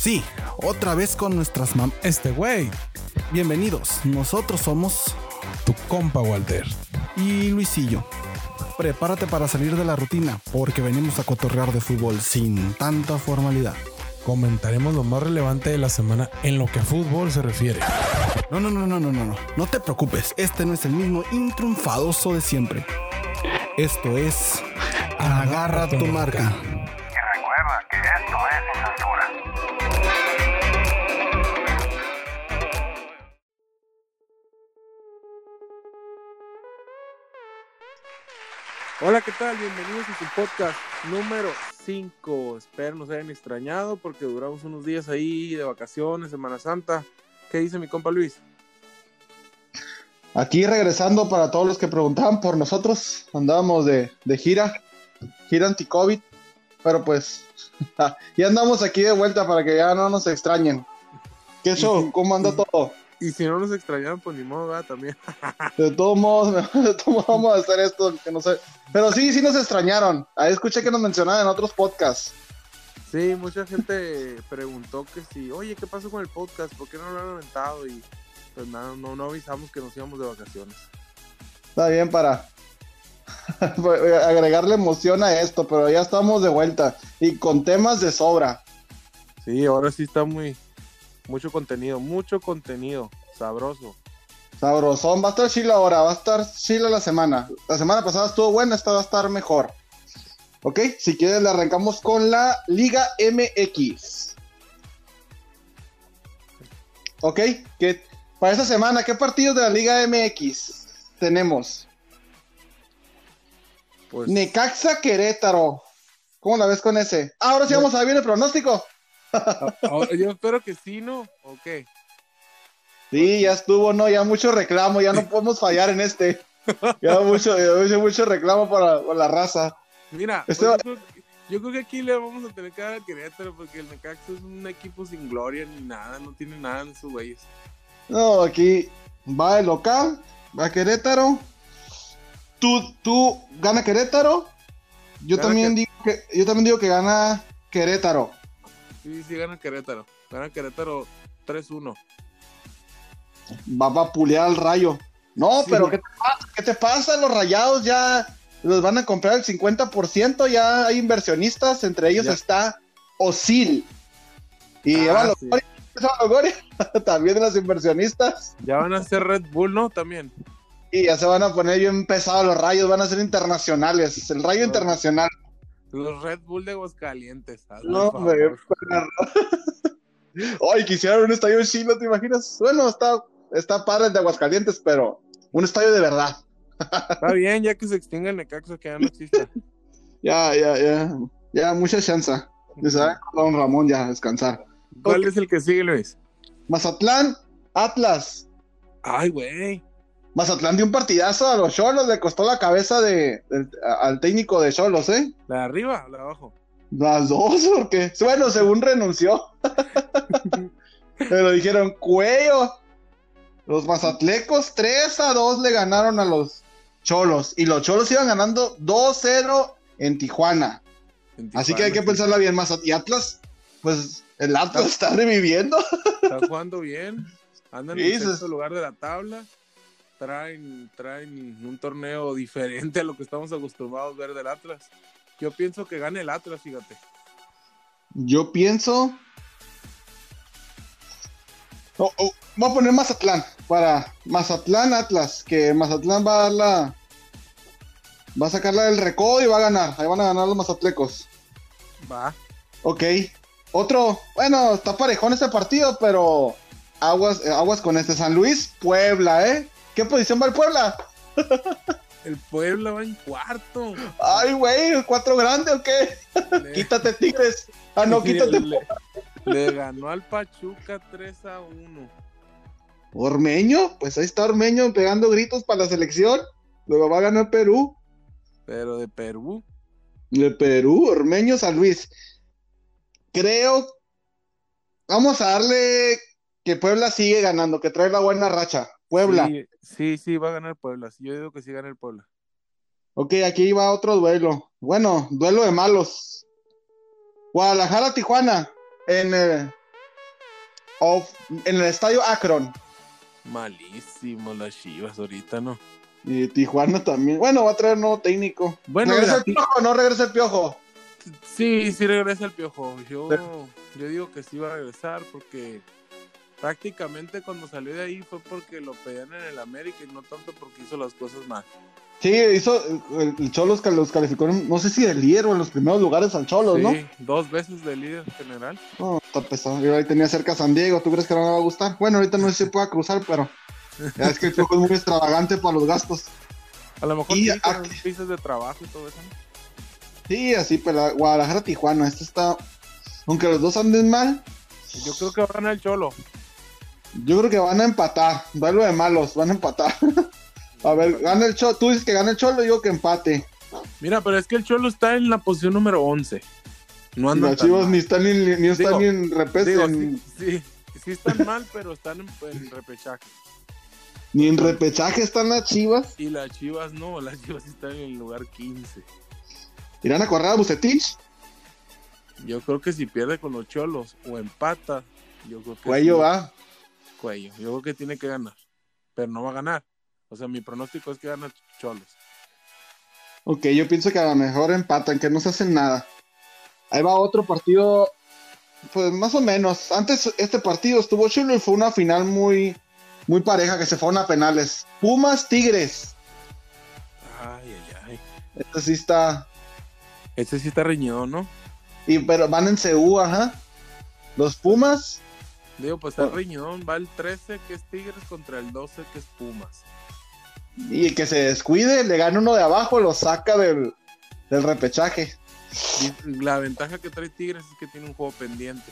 Sí, otra vez con nuestras mam... Este güey, Bienvenidos, nosotros somos... tu compa Walter. Y Luisillo. Prepárate para salir de la rutina, porque venimos a cotorrear de fútbol sin tanta formalidad. Comentaremos lo más relevante de la semana en lo que a fútbol se refiere. No, no, no, no, no, no, no. No te preocupes, este no es el mismo intriunfadoso de siempre. Esto es... Agarra tu marca. Hola, ¿qué tal? Bienvenidos a su podcast número 5. Espero nos hayan extrañado porque duramos unos días ahí de vacaciones, Semana Santa. ¿Qué dice mi compa Luis? Aquí regresando para todos los que preguntaban por nosotros, andábamos de, de gira, gira anti-COVID, pero pues ya andamos aquí de vuelta para que ya no nos extrañen. ¿Qué show? ¿Cómo anda todo? Y si no nos extrañaron, pues ni modo, ¿verdad? También. De todos modos, de todos modos vamos a hacer esto, que no sé. Pero sí, sí nos extrañaron. Ahí escuché que nos mencionaban en otros podcasts. Sí, mucha gente preguntó que si, oye, ¿qué pasó con el podcast? ¿Por qué no lo han aventado? Y pues nada, no, no avisamos que nos íbamos de vacaciones. Está bien para agregarle emoción a esto, pero ya estamos de vuelta y con temas de sobra. Sí, ahora sí está muy, mucho contenido, mucho contenido, sabroso. Sabrosón, va a estar chila ahora, va a estar chila la semana. La semana pasada estuvo buena, esta va a estar mejor. Ok, si quieres le arrancamos con la Liga MX. Ok, que para esta semana, ¿qué partidos de la Liga MX tenemos? Pues, Necaxa Querétaro. ¿Cómo la ves con ese? Ah, ahora sí vamos a ver el pronóstico. yo espero que sí, ¿no? ¿O qué? Sí, ya estuvo, ¿no? Ya mucho reclamo, ya no podemos fallar en este. Ya mucho, ya mucho reclamo para, para la raza. Mira, Este pues, va- yo, creo, que- yo creo que aquí le vamos a tener que dar a Querétaro porque el Necaxa es un equipo sin gloria ni nada, no tiene nada en sus güeyes. No, aquí va el local, va Querétaro. Tú, tú gana Querétaro. Yo Gana también digo que, yo también digo que gana Querétaro. Sí, sí, gana Querétaro. Gana Querétaro 3-1. Va a pulear al rayo. No, Sí. pero ¿qué te, pasa? ¿qué te pasa? Los rayados ya los van a comprar el 50%, ya hay inversionistas, entre ellos Ya. está Osil. Y Ah, sí. También de los inversionistas. Ya van a ser Red Bull, ¿no? También. Y ya se van a poner bien pesados los rayos, van a ser internacionales. El rayo No. internacional. Los Red Bull de Aguascalientes. No, perro. Ay, quisiera un estadio chino, ¿te imaginas? Bueno, está, está padre el de Aguascalientes, pero un estadio de verdad. Está bien, ya que se extinga el Necaxa, que ya no exista. Ya, ya, ya. Ya, mucha chance. Ya saben, don Ramón ya a descansar. ¿Cuál es el que sigue, Luis? Mazatlán, Atlas. Ay, güey. Mazatlán dio un partidazo a los Cholos, le costó la cabeza de, al técnico de Cholos, ¿eh? ¿La de arriba o la de abajo? Las dos, porque, bueno, según renunció. Pero dijeron, cuello. Los mazatlecos 3 a 2 le ganaron a los Cholos. Y los Cholos iban ganando 2-0 en Tijuana. Así que hay que pensarla bien. Mazat y Atlas, pues el Atlas está reviviendo. Está jugando bien. Andan en el sexto lugar de la tabla. Traen, traen un torneo diferente a lo que estamos acostumbrados a ver del Atlas. Yo pienso que gane el Atlas, fíjate. Yo pienso. Oh, oh, voy a poner Mazatlán para Mazatlán Atlas, que Mazatlán va a dar la. Va a sacarla del recodo y va a ganar. Ahí van a ganar los mazatlecos. Va. Ok. Otro, bueno, está parejón este partido, pero aguas, eh, aguas con este San Luis, Puebla, ¿eh? ¿Qué posición va el Puebla? El Puebla va en cuarto. Ay, güey, ¿el cuatro grande o qué? Le- Quítate, Tigres. Ah, no, quítate. Le, le ganó al Pachuca 3 a 1. Ormeño, pues ahí está Ormeño pegando gritos para la selección. Luego va a ganar Perú. Pero de Perú. De Perú, Ormeño, San Luis. Creo. Vamos a darle que Puebla sigue ganando, que trae la buena racha. Puebla. Sí, sí, sí, va a ganar Puebla. Yo digo que sí gana el Puebla. Ok, aquí va otro duelo. Bueno, duelo de malos. Guadalajara, Tijuana. En, eh, of, en el estadio Akron. Malísimo las chivas ahorita, ¿no? Y Tijuana también. Bueno, va a traer nuevo técnico. Bueno, ¿Regresa el piojo no regresa el piojo? Sí, sí regresa el piojo. Yo, yo digo que sí va a regresar porque prácticamente cuando salió de ahí fue porque lo pedían en el América y no tanto porque hizo las cosas mal. Sí, hizo. El, Cholos que los calificó, no sé si de líder o en los primeros lugares al Cholos, Sí, ¿no? dos veces de líder general. No, está pesado. Yo ahí tenía cerca a San Diego. ¿Tú crees que no me va a gustar? Bueno, ahorita no sé si se pueda cruzar, pero. Ya es que el piojo es muy extravagante para los gastos. A lo mejor Y sí, a- pisos de trabajo y todo eso. ¿no? Sí, así, pero Guadalajara, Tijuana. Este está. Aunque los dos anden mal, Yo creo que va a ganar el Cholo. Yo creo que van a empatar. Duelo de malos, van a empatar. a ver, gana el Cholo. Tú dices que gana el Cholo, yo digo que empate. Mira, pero es que el Cholo está en la posición número 11. No anda los chivos ni están ni, ni están ni en en- sí, sí, sí están mal, pero están en, en repechaje. ni en repechaje están las chivas. Y las chivas no, las chivas están en el lugar 15. ¿Irán a correr a Bucetich? Yo creo que si pierde con los cholos o empata, yo creo que. Cuello sí, va. Cuello. Yo creo que tiene que ganar. Pero no va a ganar. O sea, mi pronóstico es que gana cholos. Ok, yo pienso que a lo mejor empatan, que no se hacen nada. Ahí va otro partido, pues más o menos. Antes este partido estuvo chulo y fue una final muy, muy pareja que se fueron a penales. Pumas Tigres. Ay, ay, ay. Este sí está. Este sí está reñido, ¿no? Y, pero van en CU, ajá. Los Pumas. Digo, pues está Oh. reñidón. Va el 13 que es Tigres contra el 12 que es Pumas. Y que se descuide, le gana uno de abajo, lo saca del, del repechaje. Y la ventaja que trae Tigres es que tiene un juego pendiente.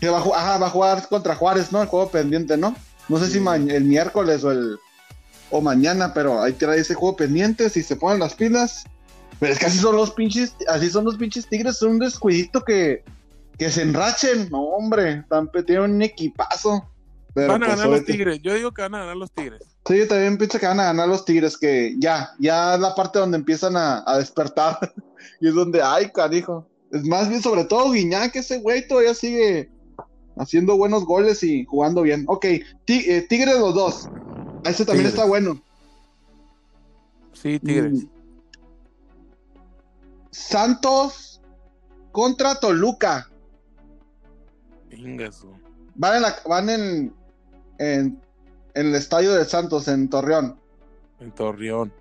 Que va, a ju- ajá, va a jugar contra Juárez, ¿no? El juego pendiente, ¿no? No sé Sí. si el miércoles o el o mañana, pero ahí trae ese juego pendiente, si se ponen las pilas. Pero es que así son los pinches, así son los pinches tigres, son un descuidito que, que se enrachen. No, hombre, tan, tienen un equipazo. Pero van a pues, ganar los Tigres. Yo digo que van a ganar los Tigres. Sí, yo también pienso que van a ganar los tigres, que ya, ya es la parte donde empiezan a, a despertar. y es donde, ay, carijo. Es más bien, sobre todo Guiñac, ese güey todavía sigue haciendo buenos goles y jugando bien. Ok, ti- eh, Tigres los dos. Ese también Tigres. está bueno. Sí, Tigres. Mm. Santos contra Toluca. Ingasu. Van en, la- van en, en, en el estadio de Santos, en Torreón. En Torreón.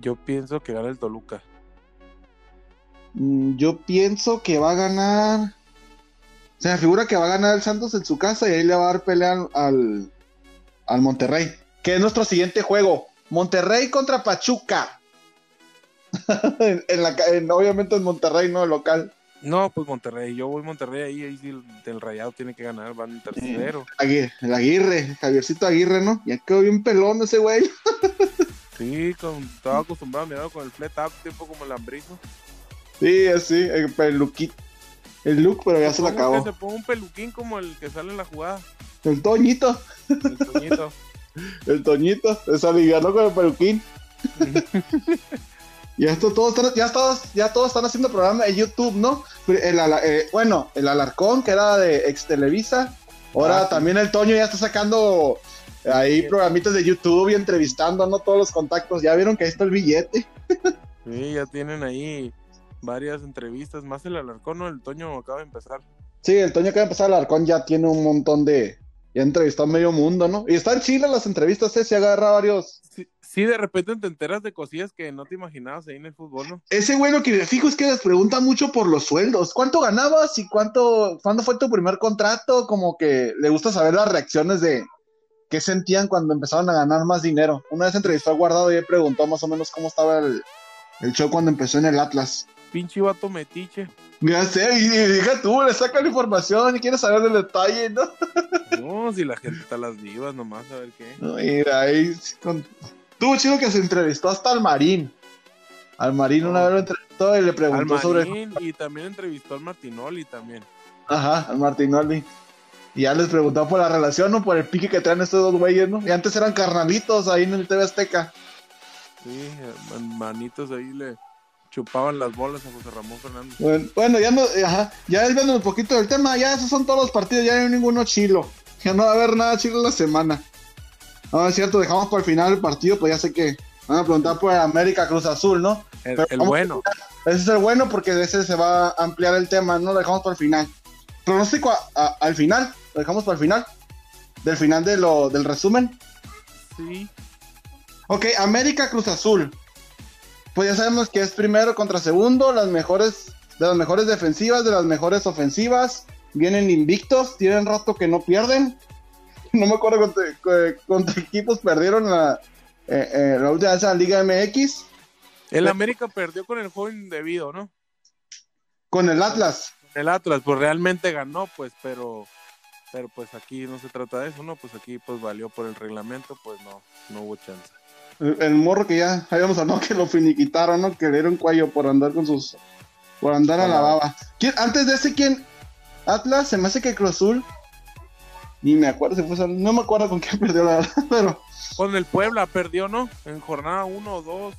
Yo pienso que gana el Toluca. Mm, Yo pienso que va a ganar. Se me figura que va a ganar el Santos en su casa y ahí le va a dar pelea al, al, Monterrey. Que es nuestro siguiente juego. Monterrey contra Pachuca. en, en la, en- obviamente en Monterrey, no local. No, pues Monterrey. Yo voy Monterrey ahí. Ahí sí el, el Rayado tiene que ganar. Van en tercero. Aguirre, el Aguirre, Javiercito Aguirre, ¿no? Ya quedó bien pelón ese güey. Sí, con, estaba acostumbrado a con el flat up, tipo como el hambrizo. Sí, así, el peluquito. El look, pero ya se lo acabó. se ponga un peluquín como el que sale en la jugada. El Toñito, El Toñito. el Toñito, se alivianó con el peluquín. Y esto todos están, ya todos, ya todos están haciendo programa en YouTube, ¿no? El eh, bueno, el Alarcón, que era de ex Televisa. Ahora Ah, también el Toño ya está sacando ahí programitas de YouTube y entrevistando, ¿no? Todos los contactos. Ya vieron que ahí está el billete. Sí, ya tienen ahí varias entrevistas. Más el Alarcón, ¿no? El Toño acaba de empezar. Sí, el Toño que va a empezar el Alarcón ya tiene un montón de. Ya entrevistó a medio mundo, ¿no? Y está en Chile las entrevistas, ¿eh? Se agarra varios. Sí, sí, de repente te enteras de cosillas que no te imaginabas ahí en el fútbol, ¿no? Ese güey lo que me fijo es que les pregunta mucho por los sueldos. ¿Cuánto ganabas y cuánto, cuándo fue tu primer contrato? Como que le gusta saber las reacciones de qué sentían cuando empezaron a ganar más dinero. Una vez entrevistó a Guardado y le preguntó más o menos cómo estaba el, el show cuando empezó en el Atlas. Pinche vato metiche. Ya sé, y, y deja tú, le saca la información y quiere saber el detalle, ¿no? No, si la gente está a las vivas nomás, a ver qué. No, y ahí con... Tuvo chido que se entrevistó hasta al Marín. Al Marín una vez lo entrevistó y le Al preguntó sobre... Marín y también entrevistó al Martinoli también. Ajá, al Martinoli. Y ya les preguntó por la relación o por el pique que traen estos dos güeyes, ¿no? Y antes eran carnalitos ahí en el TV Azteca. Sí, man- manitos ahí le, chupaban las bolas a José Ramón Fernández. Bueno, bueno, ya no, ajá, ya un poquito del tema, ya esos son todos los partidos, ya no hay ninguno chilo. Ya no va a haber nada chilo en la semana. No, es cierto, dejamos para el final el partido, pues ya sé que van a preguntar por el América Cruz Azul, ¿no? El, bueno. Ese es el bueno porque de ese se va a ampliar el tema, no lo dejamos para el final. Pronóstico a- a- al final, lo dejamos para el final. Del final de lo, del resumen. Sí. Ok, América Cruz Azul. Pues ya sabemos que es primero contra segundo, las mejores, de las mejores defensivas, de las mejores ofensivas. Vienen invictos, tienen rato que no pierden. No me acuerdo contra, contra equipos perdieron la, eh, eh, la última vez en la Liga MX El América perdió con el juego indebido, ¿no? con el Atlas. El Atlas, pues realmente ganó, pues, pero, pero pues aquí no se trata de eso, ¿no? Pues aquí pues valió por el reglamento, pues no, no hubo chance. El, el morro que ya habíamos hablado que lo finiquitaron, ¿no? Que le dieron cuello por andar con sus. por andar a la baba. ¿Quién- antes de ese, ¿quién? Atlas, se me hace que Cruz Azul. Ni me acuerdo si fue. No me acuerdo con quién perdió la verdad, pero. Con el Puebla perdió, ¿no? En jornada 1 o 2.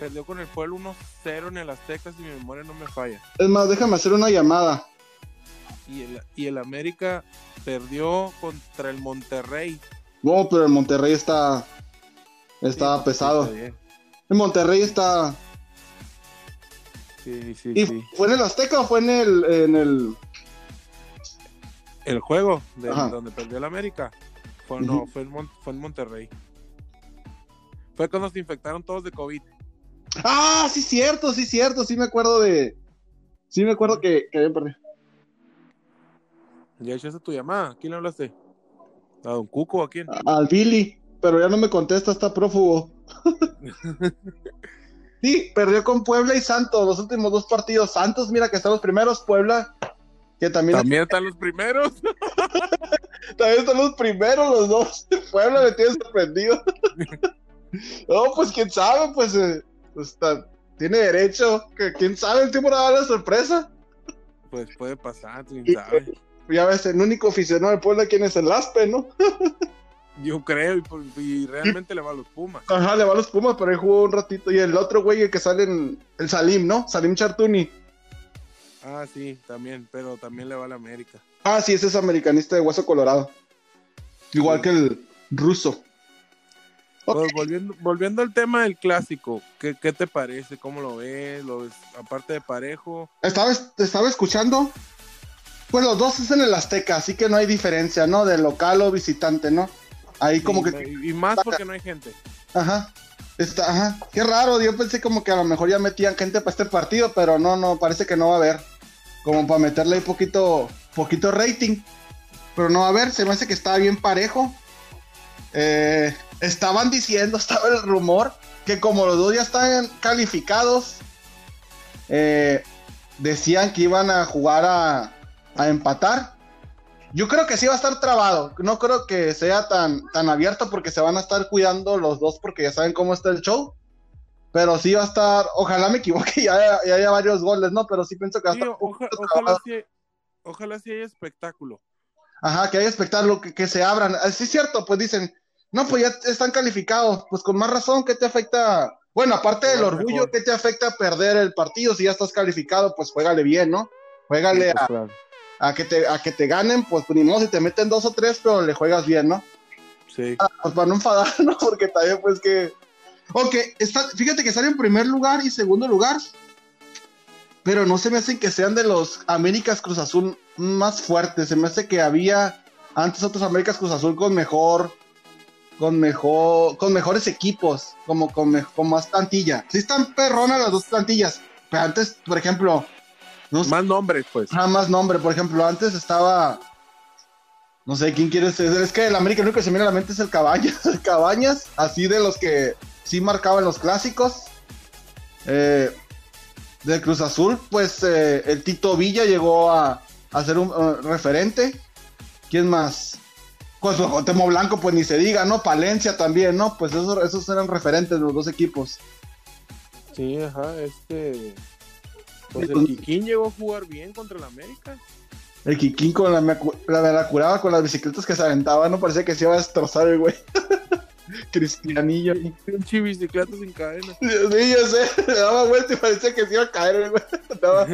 Perdió con el Puebla 1-0 en el Azteca, si mi memoria no me falla. Es más, déjame hacer una llamada. Y el, y el América perdió contra el Monterrey. No, pero el Monterrey está. Está Sí, pesado. está. El Monterrey está. Sí, sí, ¿Y sí. fue en el Azteca o fue en el. en el. El juego de Ajá. donde perdió el América. Fue, no, Ujú. fue en, Mon- fue en Monterrey. Fue cuando se infectaron todos de COVID. Ah, sí, cierto, sí, cierto. Sí me acuerdo de. Sí me acuerdo que, que habían perdido. ¿Ya echaste tu llamada? ¿A quién le hablaste? ¿A Don Cuco o a quién? Al Billy, pero ya no me contesta, está prófugo. sí, perdió con Puebla y Santos los últimos dos partidos. Santos, mira que están los primeros, Puebla, que también, También están los primeros. también están los primeros los dos. Puebla me tiene sorprendido. no, pues quién sabe, pues, eh, pues, está- tiene derecho. que quién sabe, el tiempo da la sorpresa. Pues puede pasar, quién Y- sabe. Ya ves, el único aficionado de Puebla, ¿quién es el Aspe, no? Yo creo, y, pues, y realmente le va a los Pumas. Ajá, le va a los Pumas, pero ahí jugó un ratito. Y el otro güey, el que sale en el Salim, ¿no? Salim Chartuni. Ah, sí, también, pero también le va a la América. Ah, sí, ese es americanista de hueso colorado. Igual Sí. que el ruso. Pues, volviendo, volviendo al tema del clásico, ¿qué, qué te parece? ¿Cómo lo ves? ¿Lo ves aparte de parejo? Estaba, estaba escuchando. Pues los dos es en el Azteca, así que no hay diferencia, ¿no? De local o visitante, ¿no? Ahí como que. y más porque no hay gente. Ajá. Está, ajá. Qué raro, yo pensé como que a lo mejor ya metían gente para este partido, pero no, no, parece que no va a haber. Como para meterle poquito, poquito rating. Pero no a haber, se me hace que estaba bien parejo. Eh, estaban diciendo, estaba el rumor, que como los dos ya están calificados, eh, decían que iban a jugar a, a empatar. Yo creo que sí va a estar trabado. No creo que sea tan, tan abierto porque se van a estar cuidando los dos porque ya saben cómo está el show. Pero sí va a estar, ojalá me equivoque y haya, y haya varios goles, ¿no? Pero sí pienso que va a Sí, estar un oja- ojalá, sí, ojalá sí haya espectáculo. Ajá, que haya espectáculo, que, que se abran. Ah, Sí es cierto, pues dicen, no, pues ya están calificados. Pues con más razón, ¿qué te afecta? Bueno, aparte del orgullo. ¿qué te afecta perder el partido? Si ya estás calificado, pues juégale bien, ¿no? Juégale Sí, pues, a, claro. a que te, a que te ganen, pues, pues ni modo si te meten dos o tres, pero le juegas bien, ¿no? Sí. Pues para no enfadar, ¿no? Porque también, pues que. Ok, está, fíjate que sale en primer lugar y segundo lugar. Pero no se me hacen que sean de los Américas Cruz Azul más fuertes. Se me hace que había antes otros Américas Cruz Azul con mejor. Con mejor. Con mejores equipos. Como con, me- con más plantilla. Sí están perronas las dos plantillas. Pero antes, por ejemplo. No sé, Más nombres, pues. Nada más nombre, por ejemplo, antes estaba. No sé quién quiere ser. Es que el América lo único que se me viene a la mente es el Cabañas. El Cabañas, así de los que sí marcaban los clásicos. Eh, de Cruz Azul, pues eh, el Tito Villa llegó a, a ser un referente. ¿Quién más? Pues Temo Blanco, pues ni se diga, ¿no? Palencia también, ¿no? Pues esos, esos eran referentes de los dos equipos. Sí, ajá, este. Pues el Kikín llegó a jugar bien contra el América. El Kikín con la, la, la curaba con las bicicletas que se aventaba, no parecía que se iba a destrozar el güey. Cristianillo. Pinche bicicleta sin cadena. Sí, yo sé, le daba vuelta y parecía que se iba a caer, güey. Estaba-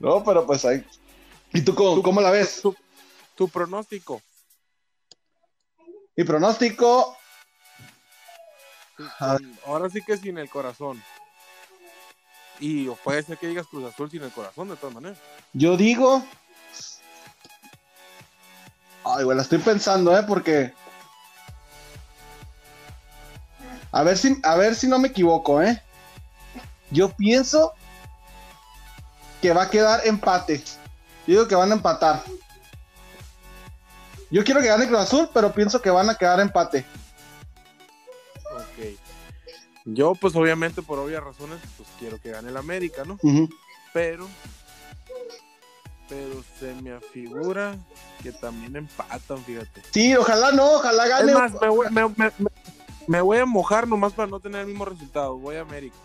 No, pero pues ahí. ¿Y tú cómo, cómo la ves? Tu, tu pronóstico. Mi pronóstico, Ah. Ahora sí que sin el corazón. Y puede ser que digas Cruz Azul sin el corazón, de todas maneras. yo digo. Ay, güey, la estoy pensando, ¿eh? Porque. A ver si, a ver si no me equivoco, ¿eh? Yo pienso que va a quedar empate. Yo digo que van a empatar. Yo quiero que gane Cruz Azul, pero pienso que van a quedar empate. Ok. Yo, pues obviamente, por obvias razones, pues quiero que gane el América, ¿no? Pero. Pero se me afigura que también empatan, fíjate. Sí, ojalá no, ojalá gane. Es más, me voy, me- me- me- voy a mojar nomás para no tener el mismo resultado. Voy a América.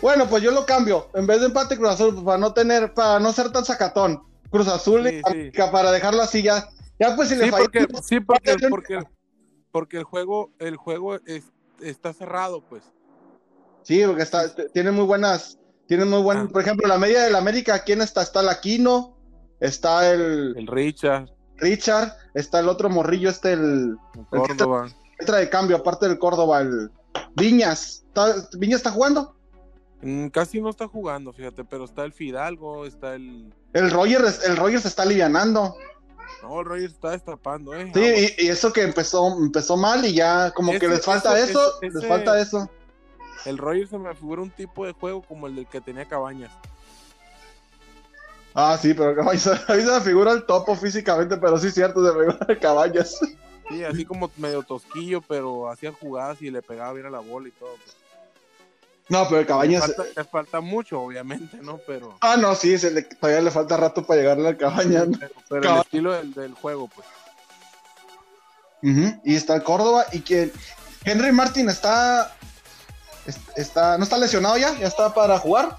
Bueno, pues yo lo cambio. En vez de empate Cruz Azul, pues, para no tener, para no ser tan sacatón. Cruz Azul Sí, y sí. Para dejarlo así ya. Ya pues si le Sí, falla. porque, sí, porque, porque, porque el juego, el juego es- está cerrado, pues. Sí, porque está, tiene muy buenas, tiene muy buen, Ah. por ejemplo, la media del América, ¿quién está? Está el Aquino, está el El Richard, Richard, está el otro morrillo, este el el Córdoba. entra de cambio, aparte del Córdoba, el Viñas. ¿Está- ¿Viñas está jugando? Mm, Casi no está jugando, fíjate, pero está el Fidalgo, está el. El Rogers, el Rogers se está alivianando. No, el Rogers está destapando, ¿eh? Sí, Aguas. y, y eso que empezó, empezó mal y ya como que les falta eso, ese- les falta eso. El Rogers se me figura un tipo de juego como el del que tenía Cabañas. Ah, sí, pero se a mí se me figura el topo físicamente, pero sí es cierto, se me figura caballas. Sí, así como medio tosquillo, pero hacía jugadas y le pegaba bien a la bola y todo. pues. No, pero Le cabañas. falta, le falta mucho, obviamente, ¿no? Pero, Ah, no, sí, se le- todavía le falta rato para llegarle a cabaña. ¿no? pero, pero el estilo del, del juego, pues. Y está el Córdoba y que Henry Martin está, es- está, no está lesionado ya, ya está para jugar.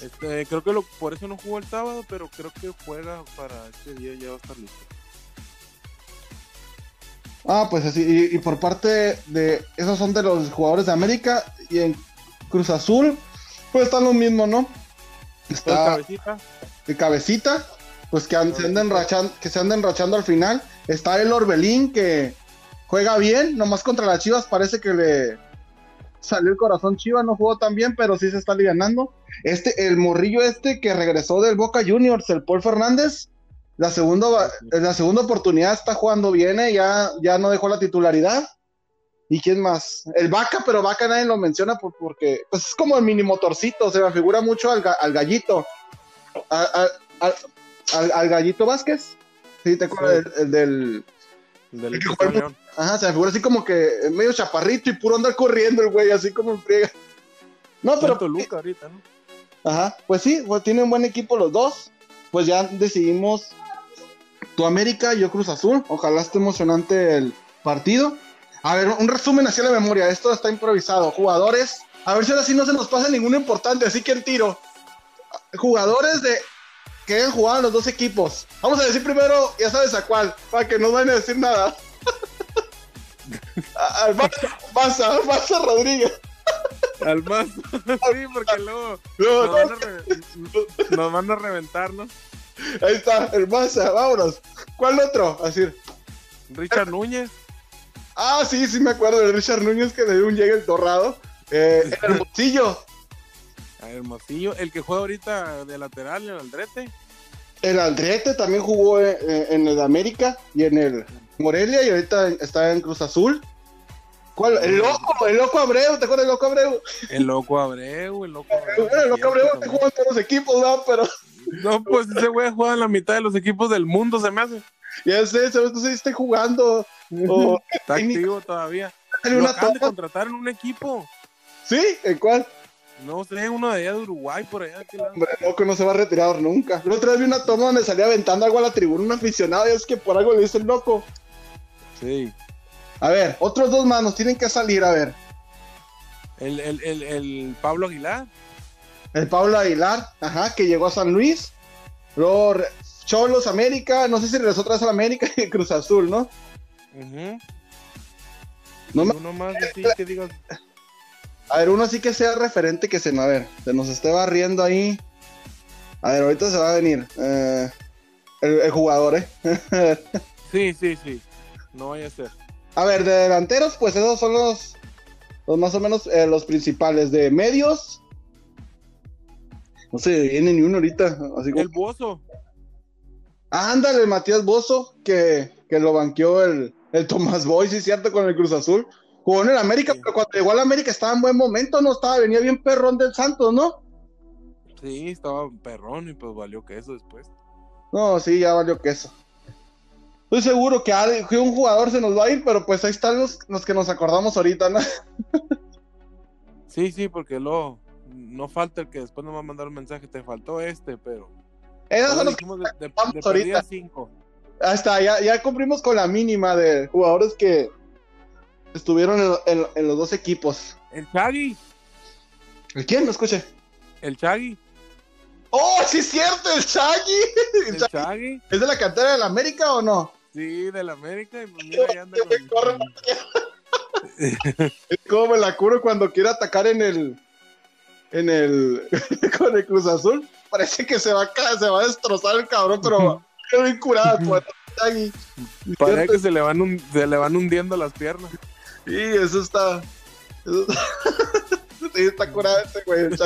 Este, creo que lo, por eso no jugó el sábado, pero creo que juega para este día, ya va a estar listo. Ah, pues así, y, y por parte de, esos son de los jugadores de América y en Cruz Azul, pues están lo mismo, ¿no? Pues, Está cabecita, de cabecita, pues que an- se enrachando, que se anda enrachando al final. Está el Orbelín que juega bien, nomás contra las Chivas parece que le salió el corazón Chiva, no jugó tan bien, pero sí se está alivianando. Este, el morrillo este que regresó del Boca Juniors, el Paul Fernández, la segunda, la segunda oportunidad está jugando bien, eh, ya, ya no dejó la titularidad. ¿Y quién más? El Vaca, pero Vaca nadie lo menciona por- porque pues es como el mini motorcito, se me figura mucho al, ga- al gallito. Al, al- al gallito Vázquez. Sí, te acuerdas Sí. el, el del. el del El que León. Ajá, se me figura así como que medio chaparrito y puro andar corriendo el güey, así como en friega. No, Pero. Toluca ahorita, ¿no? Ajá, pues sí, pues tienen buen equipo los dos. Pues ya decidimos tu América, yo Cruz Azul. Ojalá esté emocionante el partido. A ver, un resumen hacia la memoria. Esto está improvisado. Jugadores. A ver si ahora sí no se nos pasa ninguno importante, así que en tiro. Jugadores de que hayan jugado en los dos equipos. Vamos a decir primero, ya sabes a cuál, para que no vayan a decir nada. A- Al Barça, Barça, Barça Rodríguez. Al más. sí, porque luego No, nos van, a nos van a reventar, ¿no? Ahí está, el Barça, vámonos. ¿Cuál otro? Así. Richard Núñez. Ah, sí, sí me acuerdo de Richard Núñez que le dio un llegue el torrado. Eh, el Hermosillo, A Hermosillo, el que juega ahorita de lateral en el Aldrete. el Aldrete también jugó eh, eh, en el América y en el Morelia y ahorita está en Cruz Azul. ¿Cuál? El loco, el loco Abreu, ¿te acuerdas del loco Abreu? El loco Abreu, el loco Abreu. Bueno, el loco Abreu te jugó en todos los equipos, ¿no? Pero No, pues ese güey jugado en la mitad de los equipos del mundo, se me hace. ya sé, sé si esté jugando. O Está activo todavía. Lo acaban de contratar en un equipo. ¿Sí? ¿En cuál? No sé, uno de allá de Uruguay, por allá. aquel lado. Hombre, el loco no se va a retirar nunca. La otra vez vi una toma donde salía aventando algo a la tribuna un aficionado y es que por algo le dice el loco. Sí. A ver, otros dos manos tienen que salir, a ver. El, el, el, el Pablo Aguilar. El Pablo Aguilar, ajá, que llegó a San Luis. Luego Cholos América, no sé si regresó otra vez a la América y Cruz Azul, ¿no? Ujú. No me- Uno más así que digas, A ver, uno sí que sea referente que se, a ver, se nos esté barriendo ahí. A ver, ahorita se va a venir. eh, el, el jugador, ¿eh? sí, sí, sí. No vaya a ser. A ver, de delanteros, pues esos son los, los más o menos eh, los principales. De medios, no se viene ni uno ahorita. Así como, El Bozo. ándale, Matías Bozo, que, que lo banqueó el, el Tomás Boy, sí cierto, con el Cruz Azul. Jugó en el América, Sí. pero cuando llegó al América estaba en buen momento, no estaba, venía bien perrón del Santos, ¿no? Sí, estaba perrón y pues valió que eso después. No, sí, ya valió queso. Estoy seguro que, que un jugador se nos va a ir, pero pues ahí están los, los que nos acordamos ahorita, ¿no? Sí, sí, porque luego no falta el que después nos va a mandar un mensaje, te faltó este, pero... Esos son los que de, de, de ahorita. cinco. hasta ya, ya cumplimos con la mínima de jugadores que estuvieron en, en- en los dos equipos. El Chagui, ¿El quién? No escuché. el Chagui, ¡Oh, sí es cierto! ¡El Shaggy! El el. Chagui, ¿Es de la cantera del América o no? Sí, del América, y pues mira, ya anda con... Es como me la curo cuando quiere atacar en el. En el. con el Cruz Azul. Parece que se va a, se va a destrozar el cabrón, pero quedó bien el Shaggy. Parece que se le, van hun- se le van hundiendo las piernas. Sí, eso está. Eso sí, está curado este güey. El. Sí,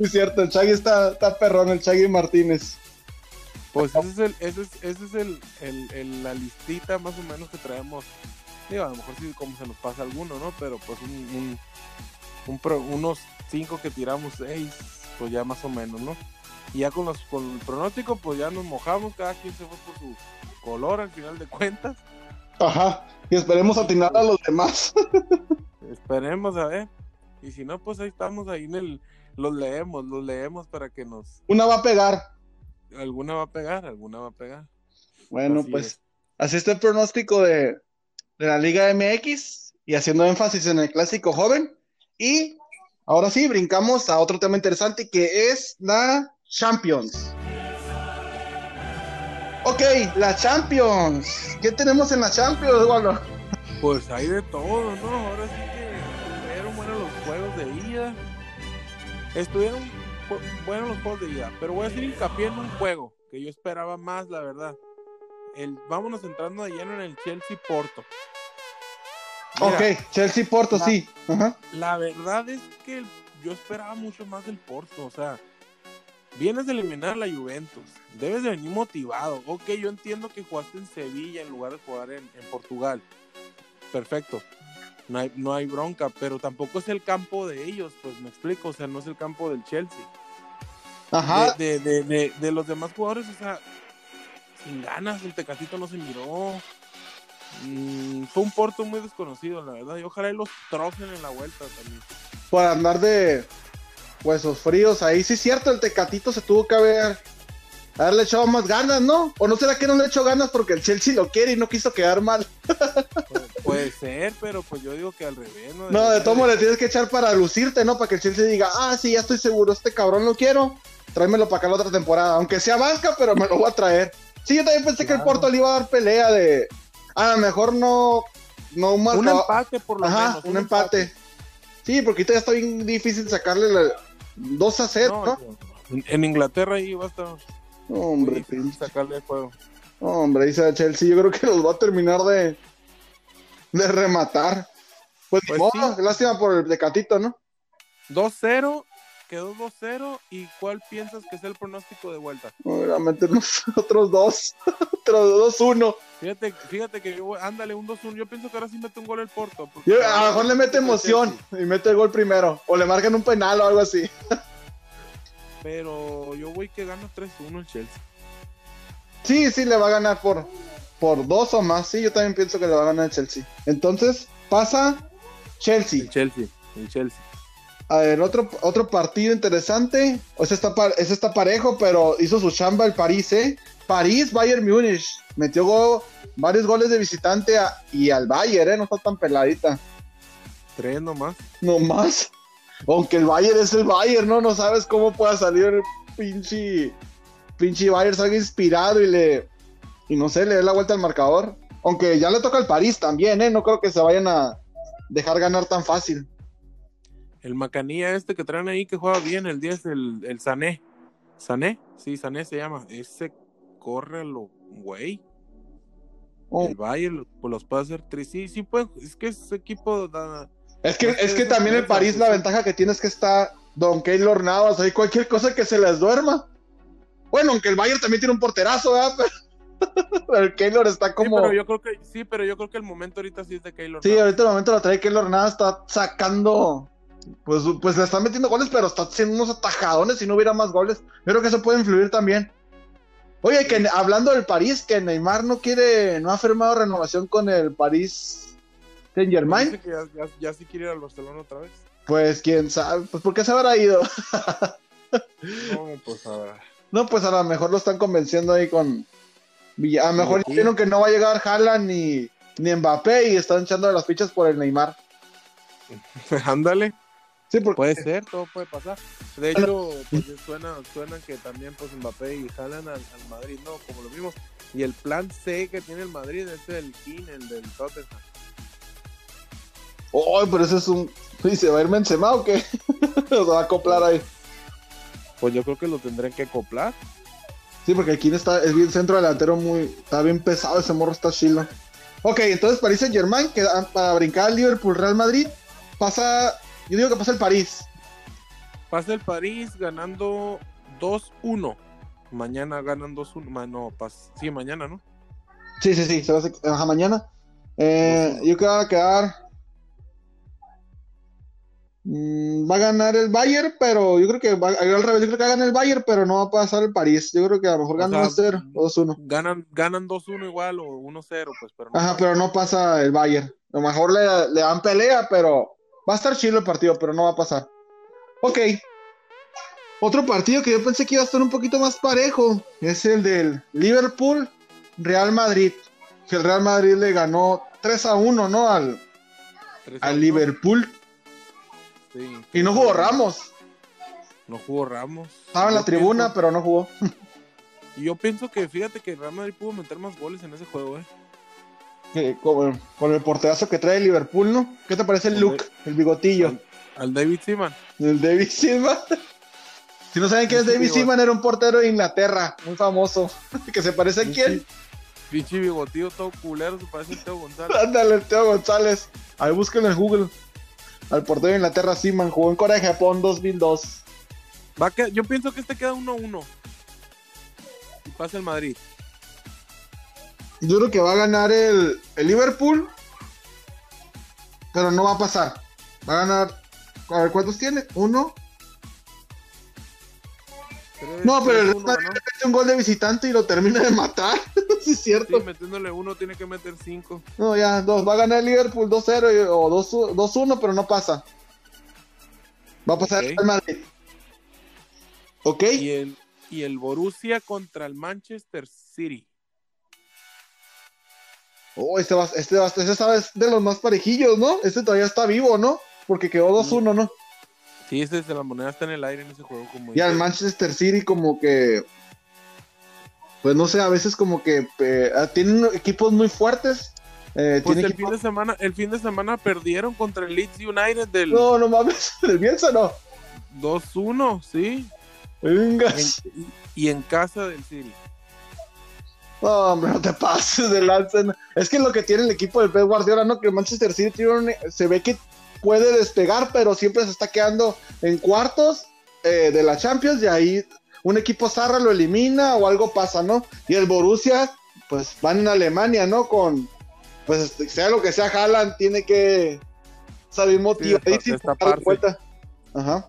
es cierto, el Shaggy está, está perrón, el Shaggy Martínez. Pues ese es, el, ese es, ese es el, el- el- la listita más o menos que traemos. Digo, a lo mejor sí como se nos pasa alguno, ¿no? Pero pues un, un- un pro- unos cinco que tiramos seis, pues ya más o menos, ¿no? Y ya con, los, con el pronóstico, pues ya nos mojamos, cada quien se fue por su color al final de cuentas. Ajá. Y esperemos atinar a los demás. Esperemos a ver. Y si no, pues ahí estamos, ahí en el... Los leemos, los leemos para que nos... Una va a pegar. Alguna va a pegar, alguna va a pegar. Bueno, Así pues es. así está el pronóstico de, de la Liga MX y haciendo énfasis en el clásico joven. Y ahora sí, brincamos a otro tema interesante que es la Champions. Ok, la Champions. ¿Qué tenemos en la Champions, Eduardo? Pues hay de todo, ¿no? Ahora sí que estuvieron buenos los juegos de ida. Estuvieron buenos los juegos de ida. Pero voy a hacer hincapié en un juego que yo esperaba más, la verdad. El, vámonos entrando de lleno en el Chelsea Porto. Mira, ok, Chelsea Porto, la- sí. La verdad es que el- yo esperaba mucho más del Porto. O sea, vienes de eliminar a la Juventus. Debes de venir motivado. Ok, yo entiendo que jugaste en Sevilla en lugar de jugar en, en Portugal. Perfecto. No hay, no hay bronca, pero tampoco es el campo de ellos, pues me explico. O sea, no es el campo del Chelsea. Ajá. De, de, de, los demás jugadores, o sea, sin ganas, el Tecatito no se miró. Mm, fue un Porto muy desconocido, la verdad. Y ojalá y los trocen en la vuelta también. Por andar de huesos fríos. Ahí sí es cierto, el Tecatito se tuvo que haber haberle echado más ganas, ¿no? O no será que no le echó ganas porque el Chelsea lo quiere y no quiso quedar mal. Pu- Puede ser, pero pues yo digo que al revés, ¿no? No, de todo modo le tienes que echar para lucirte, ¿no? Para que el Chelsea diga, ah, sí, ya estoy seguro, este cabrón lo quiero, tráemelo para acá la otra temporada. Aunque sea banca, pero me lo voy a traer. Sí, yo también pensé que el. Porto le iba a dar pelea de. A lo mejor no. No Un marcaba- empate por lo Ajá, menos. un empate. Sí, porque ya está bien difícil sacarle la 2 a 0, No, ¿no? en- Inglaterra ahí va a estar Hombre, pinche. sacarle el juego. Hombre, dice el Chelsea, yo creo que los va a terminar de, de rematar. Pues, Pues modo, sí. lástima por el Tecatito, ¿no? 2-0, quedó 2-0. ¿Y cuál piensas que es el pronóstico de vuelta? Vamos a otros dos, otros dos, uno. Fíjate, fíjate que yo, voy- ándale, un 2-1. Yo pienso que ahora sí mete un gol el Porto. Yo- a lo mejor le mete emoción y mete el gol primero. O le marcan un penal o algo así. Pero yo voy que gana 3-1 el Chelsea. Sí, sí, le va a ganar por, por dos o más. Sí, yo también pienso que le va a ganar el Chelsea. Entonces, pasa Chelsea. El Chelsea, el Chelsea. A ver, otro, otro partido interesante. O sea, está, ese está parejo, pero hizo su chamba el París, ¿eh? París, Bayern Múnich. Metió go- varios goles de visitante a- y al Bayern, ¿eh? No está tan peladita. Tres nomás. No más. Aunque el Bayern es el Bayern, ¿no? No sabes cómo pueda salir el pinche. Pinche Bayern salga inspirado y le. Y no sé, le dé la vuelta al marcador. Aunque ya le toca al París también, ¿eh? No creo que se vayan a dejar ganar tan fácil. El Macanía este que traen ahí que juega bien, el 10, el, el Sané. ¿Sané? Sí, Sané se llama. Ese corre a lo güey. Oh, El Bayern pues los puede hacer tres. Sí, sí, puede. Es que ese equipo da. Es que, es que también el defensa, París la ventaja que tiene es que está Don Keylor Navas, ahí cualquier cosa que se les duerma. Bueno, aunque el Bayern también tiene un porterazo, ¿verdad? Pero el Keylor está como... Sí, pero yo creo que, sí, pero yo creo que el momento ahorita sí es de Keylor. Sí, Navas. ahorita el momento lo trae Keylor Navas, está sacando... Pues, pues le están metiendo goles, pero está haciendo unos atajadones si no hubiera más goles. Yo creo que eso puede influir también. Oye, que hablando del París, que Neymar no quiere, no ha firmado renovación con el París Saint Germain. Dice que ya, ya, ya sí quiere ir al Barcelona otra vez. Pues quién sabe, pues ¿por qué se habrá ido? No, pues a. No, pues a lo mejor lo están convenciendo ahí con. Villa- A lo mejor Sí. vieron que no va a llegar Haaland ni, ni Mbappé y están echando las fichas por el Neymar. Ándale. Sí, porque Puede ser, todo puede pasar. De hecho, pues suena, suena que también pues Mbappé y jalan al, al Madrid, ¿no? Como lo vimos. Y el plan C que tiene el Madrid es el King, el del Tottenham. Oh, pero ese es un. ¿Y se va a ir Benzema o qué? se va a acoplar ahí. Pues yo creo que lo tendrán que acoplar. Sí, porque aquí está, es bien centro delantero muy. Está bien pesado, ese morro está chilo. Ok, entonces París Saint Germain, que para brincar al Liverpool Real Madrid, pasa. Yo digo que pasa el París. Pasa el París ganando 2-1. Mañana ganan 2-1. Ma- No, pas- sí, mañana, ¿no? Sí, sí, sí, se va a hacer- ajá, mañana. Eh, yo creo que va a quedar. Mm, va a ganar el Bayern, pero yo creo que va al revés. Yo creo que va a ganar el Bayern, pero no va a pasar el París. Yo creo que a lo mejor gana sea, 1-0 o 2-1. Ganan, ganan 2-1 igual o 1-0, pues, pero no. Ajá, pero no pasa el Bayern. A lo mejor le, le dan pelea, pero va a estar chido el partido, pero no va a pasar. Ok. Otro partido que yo pensé que iba a estar un poquito más parejo es el del Liverpool Real Madrid. Que el Real Madrid le ganó 3 a 1, ¿no? Al, 3 a al 1. Liverpool. Sí. Y no jugó Ramos. No jugó Ramos. Estaba en la tribuna, pienso- pero no jugó. Y yo pienso que, fíjate que Real Madrid pudo meter más goles en ese juego, ¿eh? Que con, con el porterazo que trae el Liverpool, ¿no? ¿Qué te parece el look? El bigotillo. Al David Seaman. El David Silva. Si no saben quién es David. Silva, era un portero de Inglaterra, muy famoso. Que se parece a quién? Pinche bigotillo todo culero, se parece a Teo González. Ándale, el Teo González. Ahí búsquenlo en Google. Al portero de Inglaterra, Seaman, jugó en Corea y Japón 2002. Va a que- yo pienso que este queda 1-1. Y pasa el Madrid. Yo creo que va a ganar el, el Liverpool, pero no va a pasar. Va a ganar. A ver, ¿cuántos tiene? ¿Uno? No, pero el tres, Real uno, Madrid ¿no? mete un gol de visitante y lo termina de matar. sí, es Sí, cierto. metiéndole uno tiene que meter cinco. No, ya, dos. Va a ganar el Liverpool 2-0 y- o 2 2-1, pero no pasa. Va a pasar Ok. el Real Madrid. ¿Ok? Y el, y el Borussia contra el Manchester City. Oh, este va, este va, este esta vez de los más parejillos, ¿no? Este todavía está vivo, ¿no? Porque quedó 2-1, ¿no? Sí, ese de la moneda está en el aire en ese juego. Como Y al. Manchester City como que... Pues no sé, a veces como que eh, tienen equipos muy fuertes. Eh, Pues tiene el fin, de semana, el fin de semana perdieron contra el Leeds United del No, no mames, el Bielsa no. 2-1, sí. Venga. En- y en casa del City. No, hombre, no te pases de lanza. Es que lo que tiene el equipo del Pep Guardiola, ¿no? Que el Manchester City tiene un- se ve que puede despegar, pero siempre se está quedando en cuartos eh, de la Champions y ahí un equipo zarra lo elimina o algo pasa, ¿no? Y el Borussia, pues van en Alemania, ¿no? Con, pues sea lo que sea, Haaland tiene que salir motivadísimo. vuelta. Ajá.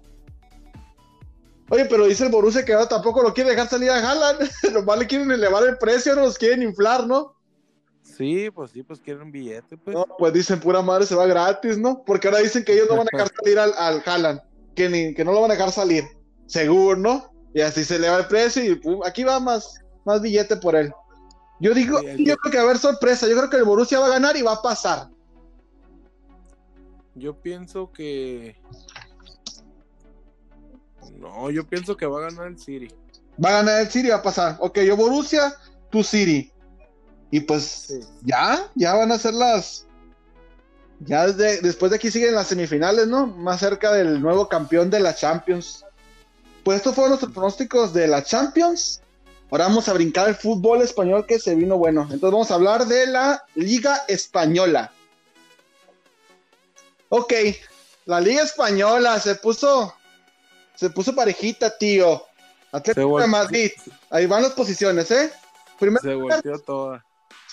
Oye, pero dice el Borussia que ahora tampoco lo quiere dejar salir a Haaland. Nomás le quieren elevar el precio, no los quieren inflar, ¿no? Sí, pues sí, pues quieren un billete, pues. No, pues dicen pura madre se va gratis, ¿no? Porque ahora dicen que ellos no van a dejar salir al, al Haaland, que, ni, que no lo van a dejar salir, seguro, ¿no? Y así se eleva el precio y pum, aquí va más, más billete por él. Yo digo, Sí, yo creo que va a haber sorpresa, yo creo que el Borussia va a ganar y va a pasar. Yo pienso que. No, yo pienso que va a ganar el City. Va a ganar el City y va a pasar. Ok, yo Borussia, tú City. Y pues Sí. ya, ya van a ser las Ya desde- después de aquí siguen las semifinales, ¿no? Más cerca del nuevo campeón de la Champions. Pues estos fueron nuestros pronósticos de la Champions. Ahora vamos a brincar el fútbol español que se vino bueno. Entonces vamos a hablar de la Liga Española. Ok, la Liga Española se puso, se puso parejita, tío. Atlético de Madrid. Ahí van las posiciones, ¿eh? Primero Se volteó toda.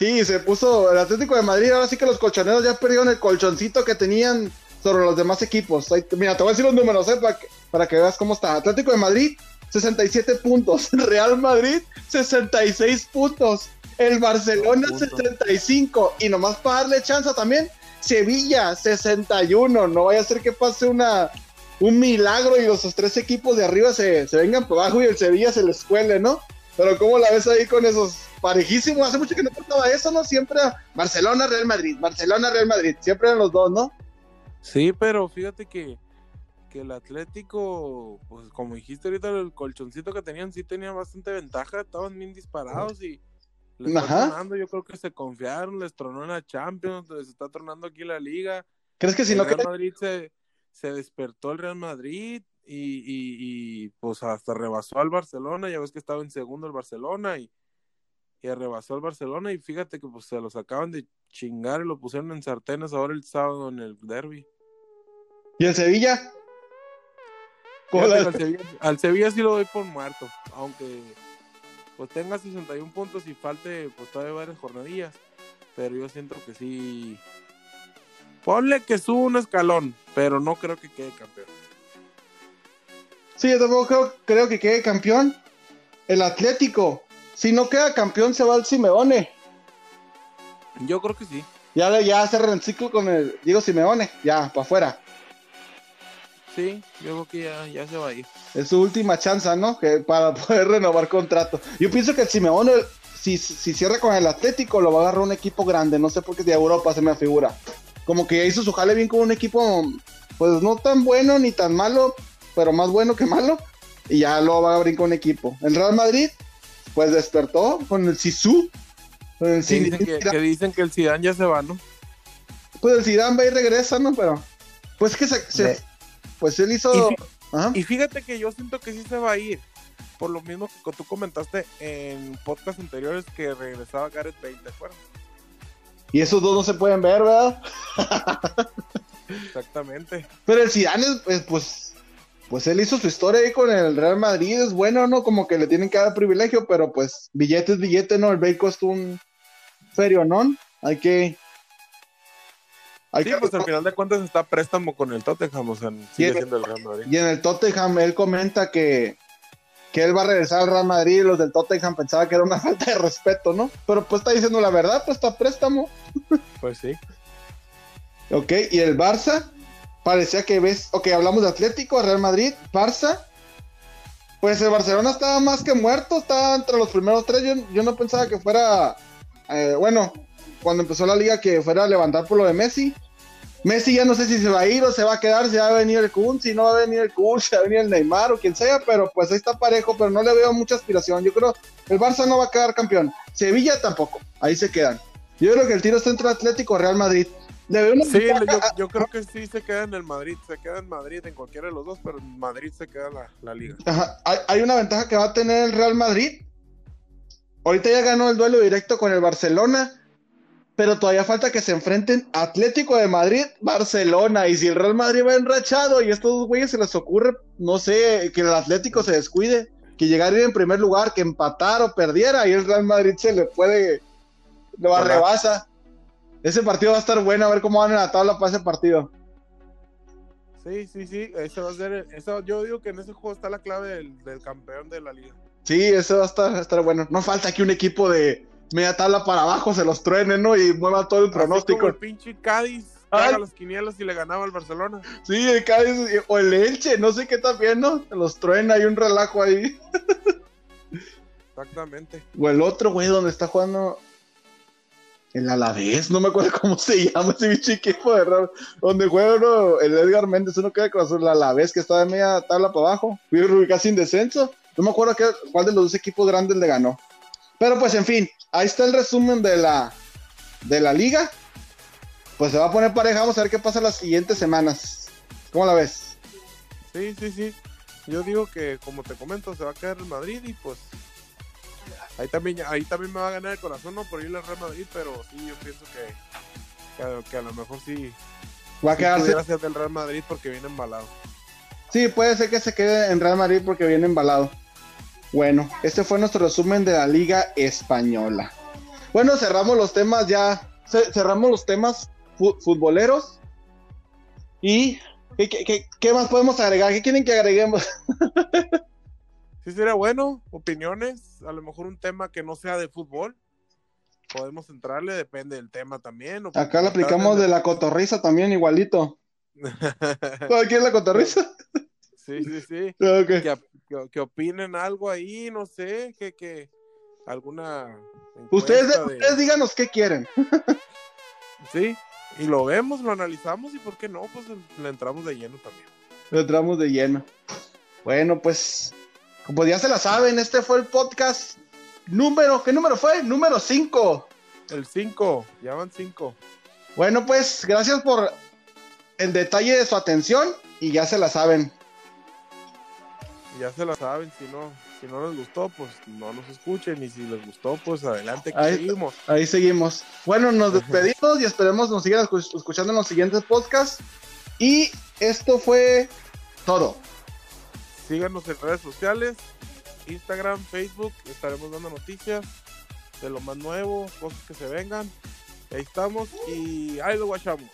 Sí, se puso el Atlético de Madrid. Ahora sí que los colchoneros ya perdieron el colchoncito que tenían sobre los demás equipos. Ahí- mira, te voy a decir los números ¿eh? para, que, para que veas cómo está. Atlético de Madrid, 67 puntos. Real Madrid, 66 puntos. El Barcelona, Punto. 65. Y nomás para darle chance también, Sevilla, 61. No vaya a ser que pase una, un milagro y los tres equipos de arriba se, se vengan por abajo y el Sevilla se les cuele, ¿no? Pero ¿cómo la ves ahí con esos parejísimos? Hace mucho que no pasaba eso, ¿no? Siempre Barcelona, Real Madrid, Barcelona, Real Madrid. Siempre eran los dos, ¿no? Sí, pero fíjate que, que el Atlético, pues como dijiste ahorita, el colchoncito que tenían sí tenía bastante ventaja, estaban bien disparados y les Ajá. tronando, yo creo que se confiaron, les tronó en la Champions, les está tronando aquí la liga. ¿Crees que si el no Real Madrid se, se despertó el Real Madrid y, y, y, pues hasta rebasó al Barcelona, ya ves que estaba en segundo el Barcelona y, y rebasó al Barcelona y fíjate que pues se los acaban de chingar y lo pusieron en sartenes ahora el sábado en el derby. ¿Y el Sevilla? ¿Cómo Fíjate la- que al, Sevilla, al Sevilla sí lo doy por muerto, aunque pues tenga 61 puntos y falte pues todavía varias jornadillas, pero yo siento que sí. Ponle que sube un escalón, pero no creo que quede campeón. Sí, yo tampoco creo, creo que quede campeón. El Atlético. Si no queda campeón, se va al Simeone. Yo creo que sí. Ya, ya el ciclo con el Diego Simeone. Ya, para afuera. Sí, yo creo que ya, ya se va a ir. Es su última chance, ¿no? Que para poder renovar contrato. Yo pienso que el Simeone, si, si cierra con el Atlético, lo va a agarrar un equipo grande. No sé por qué de Europa se me figura. Como que ya hizo su jale bien con un equipo, pues no tan bueno ni tan malo, pero más bueno que malo. Y ya lo va a abrir con un equipo. El Real Madrid, pues despertó con el Sisu. Con el Sí, Zin- dicen, que, que dicen que el Zidane ya se va, ¿no? Pues el Zidane va y regresa, ¿no? Pero, pues que se, se- Sí. pues él hizo. Y fi- Ajá. Y fíjate que yo siento que sí se va a ir. Por lo mismo que tú comentaste en podcast anteriores que regresaba Gareth Bale, ¿te acuerdas? Y esos dos no se pueden ver, ¿verdad? Exactamente. Pero el Zidane, es, pues, pues, pues él hizo su historia ahí con el Real Madrid, es bueno, ¿no? Como que le tienen que dar privilegio, pero pues billete es billete, ¿no? El Bale costó un ferio, ¿no? Hay que... Hay Sí, que- pues al final de cuentas está préstamo con el Tottenham, o sea, sigue siendo el Real Madrid. Y en el Tottenham él comenta que, que él va a regresar al Real Madrid y los del Tottenham pensaban que era una falta de respeto, ¿no? Pero pues está diciendo la verdad, pues está préstamo. Pues sí. Ok, y el Barça, parecía que ves, ok, hablamos de Atlético, Real Madrid, Barça. Pues el Barcelona estaba más que muerto, estaba entre los primeros tres. Yo, yo no pensaba que fuera, eh, bueno, cuando empezó la liga, que fuera a levantar por lo de Messi. Messi ya no sé si se va a ir o se va a quedar, si va a venir el Kun, si no va a venir el Kun, si va a venir el Neymar o quien sea, pero pues ahí está parejo, pero no le veo mucha aspiración. Yo creo el Barça no va a quedar campeón, Sevilla tampoco, ahí se quedan. Yo creo que el tiro está entre Atlético Real Madrid. Sí, yo, yo creo que sí se queda en el Madrid, se queda en Madrid en cualquiera de los dos, pero en Madrid se queda la, la liga. Ajá, Hay, hay una ventaja que va a tener el Real Madrid. Ahorita ya ganó el duelo directo con el Barcelona, pero todavía falta que se enfrenten Atlético de Madrid, Barcelona. Y si el Real Madrid va enrachado y a estos dos güeyes se les ocurre, no sé, que el Atlético se descuide, que llegar a ir en primer lugar, que empatar o perdiera, y el Real Madrid se le puede, lo Hola. Ese partido va a estar bueno, a ver cómo van en la tabla para ese partido. Sí, sí, sí, ese va a ser, eso, yo digo que en ese juego está la clave del, del campeón de la liga. Sí, eso va a estar, va a estar bueno. No falta que un equipo de media tabla para abajo se los truene, ¿no? Y mueva todo el Así como pronóstico. el pinche Cádiz, haga los quinielos y le ganaba al Barcelona. Sí, el Cádiz o el Elche, no sé qué también, ¿no? Se los truena, hay un relajo ahí. Exactamente. O el otro, güey, donde está jugando el Alavés, no me acuerdo cómo se llama ese bicho equipo de raro. Donde juega uno, el Edgar Méndez, uno queda con el Alavés que está de media tabla para abajo. Fui casi sin descenso. No me acuerdo qué, cuál de los dos equipos grandes le ganó. Pero pues en fin, ahí está el resumen de la, de la liga. pues se va a poner pareja. Vamos a ver qué pasa las siguientes semanas. ¿Cómo la ves? Sí, sí, sí. Yo digo que, como te comento, se va a quedar el Madrid y pues ahí también, ahí también me va a ganar el corazón, no por ir al Real Madrid, pero sí, yo pienso que, que, a, que a lo mejor sí, Va a sí quedarse. ser del Real Madrid porque viene embalado. Sí, puede ser que se quede en Real Madrid porque viene embalado. Bueno, este fue nuestro resumen de la Liga Española. Bueno, cerramos los temas ya. ce- Cerramos los temas fu- futboleros. ¿Y ¿qué, qué- qué- qué más podemos agregar? ¿Qué quieren que agreguemos? Sí, sería bueno, opiniones, a lo mejor un tema que no sea de fútbol. Podemos entrarle, depende del tema también. Acá le aplicamos de la cotorriza también, igualito. ¿Aquí es la cotorriza? Sí, sí, sí. Ok. Que, que- que opinen algo ahí, no sé, que, que alguna. Ustedes, de- ustedes díganos qué quieren. Sí, y lo vemos, lo analizamos y por qué no, pues le entramos de lleno también. Entramos de lleno. Bueno, pues, como ya se la saben, este fue el podcast número, ¿qué número fue? Número 5. El 5, ya van 5. Bueno, pues, gracias por el detalle de su atención y ya se la saben. Ya se la saben, si no, si no les gustó, pues no nos escuchen. Y si les gustó, pues adelante que Ahí- seguimos. Ahí seguimos. Bueno, nos despedimos y esperemos nos sigan escu- escuchando en los siguientes podcasts. Y esto fue todo. Síganos en redes sociales, Instagram, Facebook, estaremos dando noticias de lo más nuevo, cosas que se vengan. Ahí estamos y ahí lo guachamos.